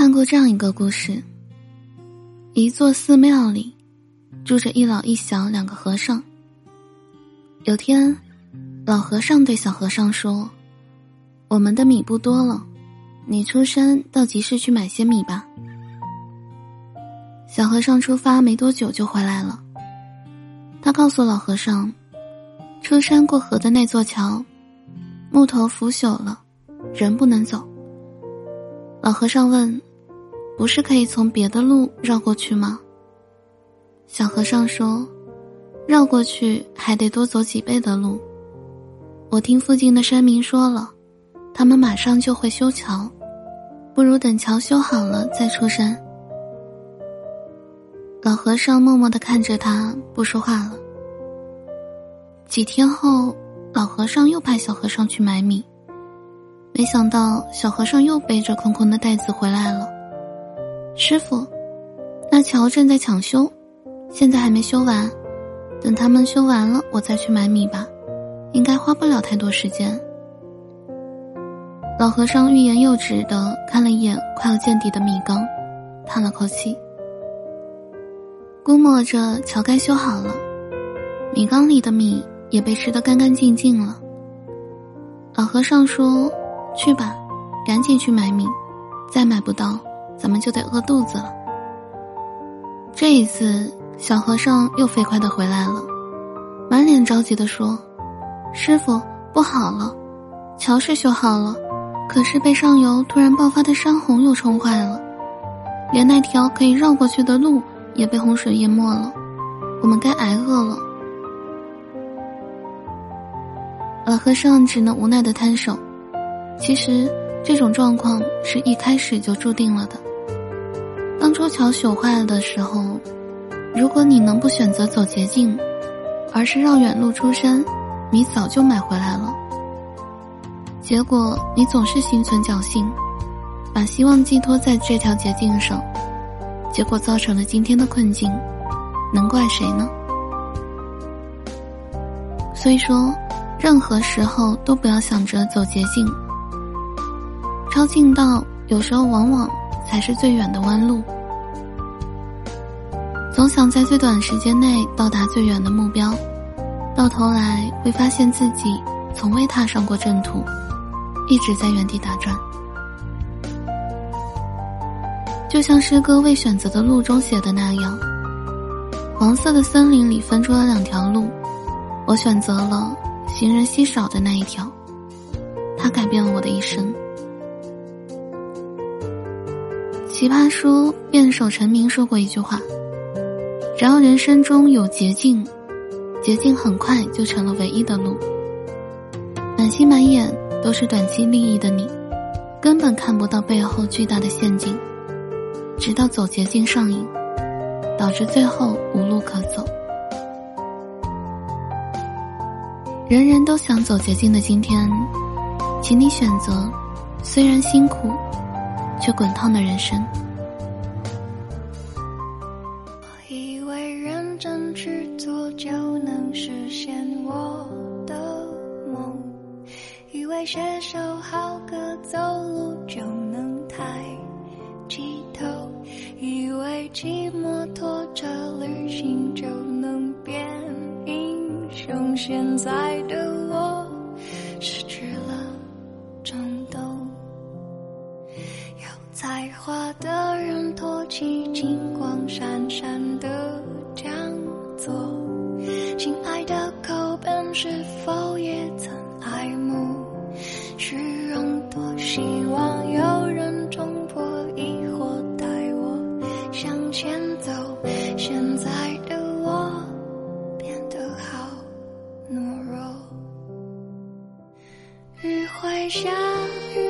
看过这样一个故事：一座寺庙里，住着一老一小两个和尚。有天，老和尚对小和尚说：“我们的米不多了，你出山到集市去买些米吧。”小和尚出发没多久就回来了。他告诉老和尚：“出山过河的那座桥，木头腐朽了，人不能走。”老和尚问：“不是可以从别的路绕过去吗？”小和尚说：“绕过去还得多走几倍的路。我听附近的山民说了，他们马上就会修桥，不如等桥修好了再出山。”老和尚默默的看着他，不说话了。几天后，老和尚又派小和尚去买米。没想到小和尚又背着空空的袋子回来了。师傅，那桥正在抢修，现在还没修完，等他们修完了，我再去买米吧，应该花不了太多时间。老和尚欲言又止的看了一眼快要见底的米缸，叹了口气，估摸着桥该修好了，米缸里的米也被吃得干干净净了。老和尚说。去吧，赶紧去买米，再买不到，咱们就得饿肚子了。这一次，小和尚又飞快的回来了，满脸着急的说：“师傅，不好了，桥是修好了，可是被上游突然爆发的山洪又冲坏了，连那条可以绕过去的路也被洪水淹没了，我们该挨饿了。”老和尚只能无奈的摊手。其实，这种状况是一开始就注定了的。当初桥朽坏了的时候，如果你能不选择走捷径，而是绕远路出山，你早就买回来了。结果你总是心存侥幸，把希望寄托在这条捷径上，结果造成了今天的困境，能怪谁呢？所以说，任何时候都不要想着走捷径。抄近道，有时候往往才是最远的弯路。总想在最短时间内到达最远的目标，到头来会发现自己从未踏上过正途，一直在原地打转。就像诗歌《未选择的路》中写的那样，黄色的森林里分出了两条路，我选择了行人稀少的那一条，它改变了我的一生。奇葩说辩手陈明说过一句话：“只要人生中有捷径，捷径很快就成了唯一的路。”满心满眼都是短期利益的你，根本看不到背后巨大的陷阱，直到走捷径上瘾，导致最后无路可走。人人都想走捷径的今天，请你选择，虽然辛苦。却滚烫的人生。抬起头，以为骑摩托车旅行就能变英雄，现在的我失去了。有才华的人托起金光闪闪的讲座，亲爱的口本是否也曾爱慕虚荣？多希望有 you.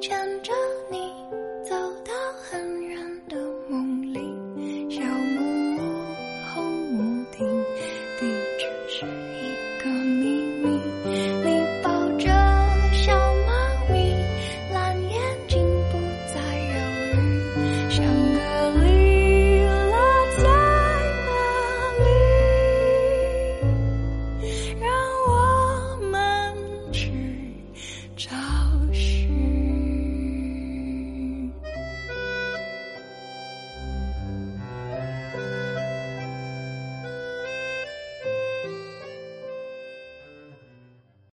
牵着你走到很远的梦里，小木屋红屋顶，地址是一个秘密。你抱着小猫咪，蓝眼睛不再犹豫，香格里拉在哪里？让我们去找。